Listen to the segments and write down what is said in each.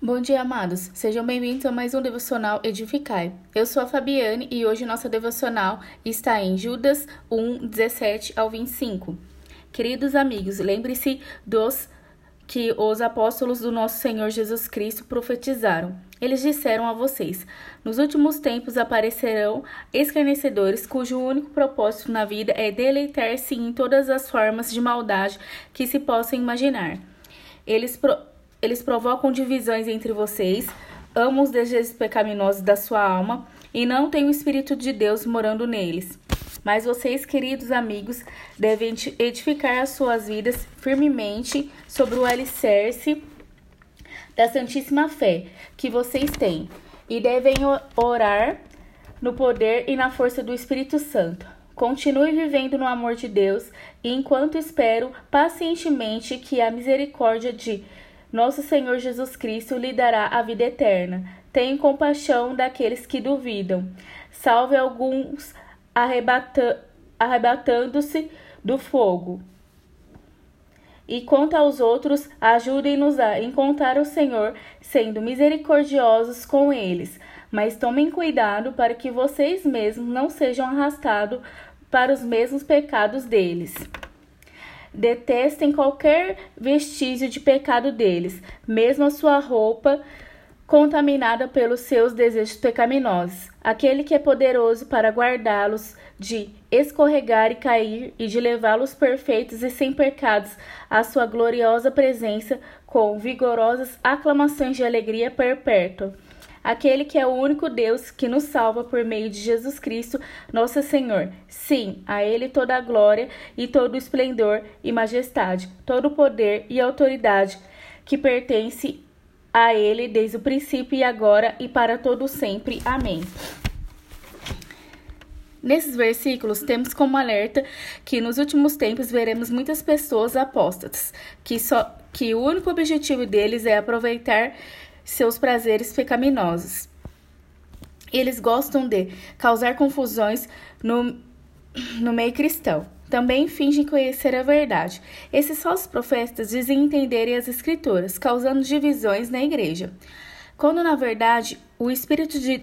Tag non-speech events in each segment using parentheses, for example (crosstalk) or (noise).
Bom dia, amados. Sejam bem-vindos a mais um devocional Edificai. Eu sou a Fabiane e hoje nossa devocional está em Judas 1, 17 ao 25. Queridos amigos, lembre-se dos que os apóstolos do nosso Senhor Jesus Cristo profetizaram. Eles disseram a vocês: Nos últimos tempos aparecerão escarnecedores cujo único propósito na vida é deleitar-se em todas as formas de maldade que se possam imaginar. Eles pro eles provocam divisões entre vocês, amam os desejos pecaminosos da sua alma e não têm o Espírito de Deus morando neles. Mas vocês, queridos amigos, devem edificar as suas vidas firmemente sobre o alicerce da Santíssima Fé que vocês têm e devem orar no poder e na força do Espírito Santo. Continue vivendo no amor de Deus e enquanto espero pacientemente que a misericórdia de nosso Senhor Jesus Cristo lhe dará a vida eterna. Tenha compaixão daqueles que duvidam. Salve alguns arrebata arrebatando-se do fogo. E quanto aos outros, ajudem-nos a encontrar o Senhor, sendo misericordiosos com eles. Mas tomem cuidado para que vocês mesmos não sejam arrastados para os mesmos pecados deles. Detestem qualquer vestígio de pecado deles, mesmo a sua roupa contaminada pelos seus desejos pecaminosos. Aquele que é poderoso para guardá-los de escorregar e cair e de levá-los perfeitos e sem pecados à sua gloriosa presença com vigorosas aclamações de alegria perpétua aquele que é o único Deus que nos salva por meio de Jesus Cristo, nosso Senhor. Sim, a Ele toda a glória e todo o esplendor e majestade, todo o poder e autoridade que pertence a Ele desde o princípio e agora e para todo sempre. Amém. Nesses versículos, temos como alerta que nos últimos tempos veremos muitas pessoas apóstatas, que, só, que o único objetivo deles é aproveitar seus prazeres pecaminosos. Eles gostam de causar confusões no, no meio cristão. Também fingem conhecer a verdade. Esses falsos profetas dizem entenderem as escrituras, causando divisões na igreja. Quando na verdade o Espírito de,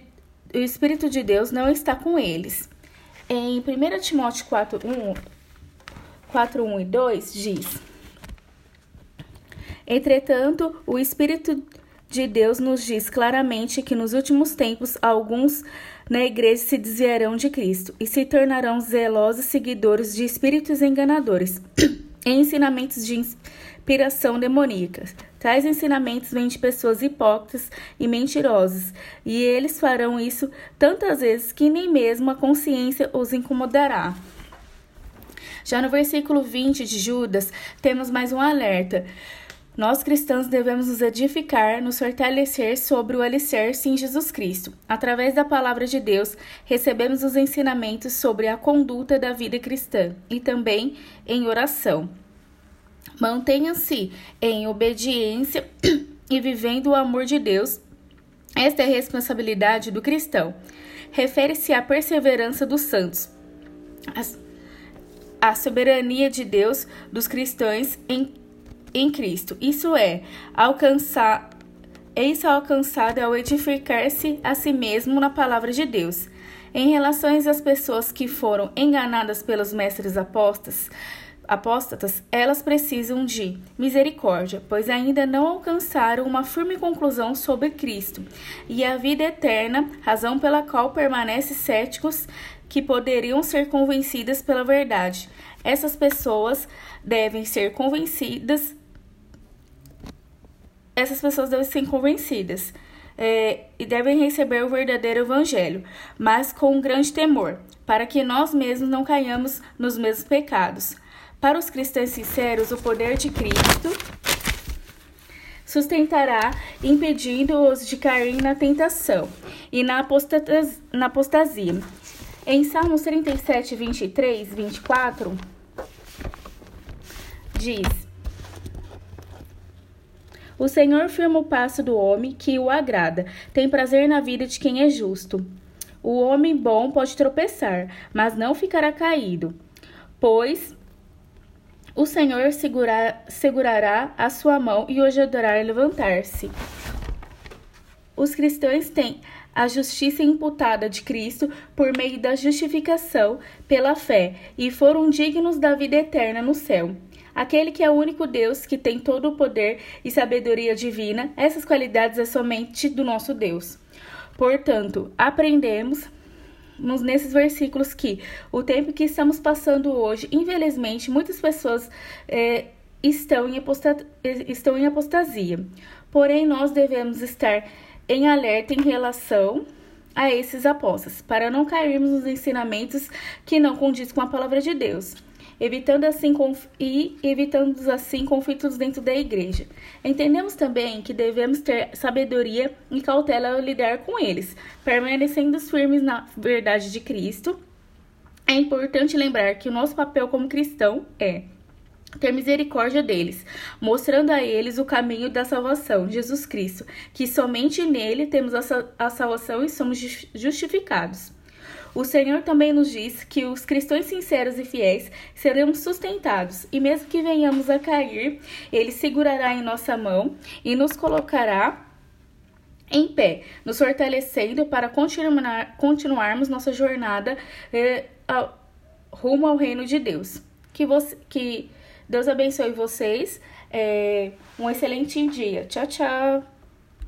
o Espírito de Deus não está com eles. Em 1 Timóteo 4, 1, 4, 1 e 2 diz: Entretanto, o Espírito de Deus nos diz claramente que nos últimos tempos alguns na igreja se desviarão de Cristo e se tornarão zelosos seguidores de espíritos enganadores (clears throat) e ensinamentos de inspiração demoníaca. Tais ensinamentos vêm de pessoas hipócritas e mentirosas, e eles farão isso tantas vezes que nem mesmo a consciência os incomodará. Já no versículo 20 de Judas, temos mais um alerta. Nós cristãos devemos nos edificar, nos fortalecer sobre o alicerce em Jesus Cristo. Através da palavra de Deus, recebemos os ensinamentos sobre a conduta da vida cristã e também em oração. Mantenha-se em obediência (clears throat) e vivendo o amor de Deus. Esta é a responsabilidade do cristão. Refere-se à perseverança dos santos, à soberania de Deus dos cristãos em em Cristo. Isso é alcançar isso é alcançado ao edificar-se a si mesmo na palavra de Deus. Em relação às pessoas que foram enganadas pelos mestres apostas, apóstatas, elas precisam de misericórdia, pois ainda não alcançaram uma firme conclusão sobre Cristo e a vida eterna, razão pela qual permanecem céticos que poderiam ser convencidas pela verdade. Essas pessoas devem ser convencidas essas pessoas devem ser convencidas é, e devem receber o verdadeiro evangelho, mas com um grande temor, para que nós mesmos não caiamos nos mesmos pecados. Para os cristãos sinceros, o poder de Cristo sustentará, impedindo-os de cair na tentação e na, apostasia. Na apostasia. Em Salmos 37, 23, 24, diz. O Senhor firma o passo do homem que o agrada, tem prazer na vida de quem é justo. O homem bom pode tropeçar, mas não ficará caído, pois o Senhor segurar, segurará a sua mão e o ajudará a levantar-se. os cristãos têm a justiça imputada de Cristo por meio da justificação pela fé e foram dignos da vida eterna no céu. Aquele que é o único Deus, que tem todo o poder e sabedoria divina, essas qualidades é somente do nosso Deus. Portanto, aprendemos nesses versículos que o tempo que estamos passando hoje, infelizmente, muitas pessoas é, estão, em estão em apostasia. Porém, nós devemos estar em alerta em relação a esses apóstolos, para não cairmos nos ensinamentos que não condiz com a palavra de Deus evitando assim e evitando assim conflitos dentro da igreja. Entendemos também que devemos ter sabedoria e cautela ao lidar com eles, permanecendo firmes na verdade de Cristo. É importante lembrar que o nosso papel como cristão é ter misericórdia deles, mostrando a eles o caminho da salvação, Jesus Cristo, que somente nele temos a salvação e somos justificados. O Senhor também nos diz que os cristãos sinceros e fiéis serão sustentados, e mesmo que venhamos a cair, Ele segurará em nossa mão e nos colocará em pé, nos fortalecendo para continuar, continuarmos nossa jornada eh, ao, rumo ao reino de Deus. Que, você, que Deus abençoe vocês. É, um excelente dia. Tchau, tchau.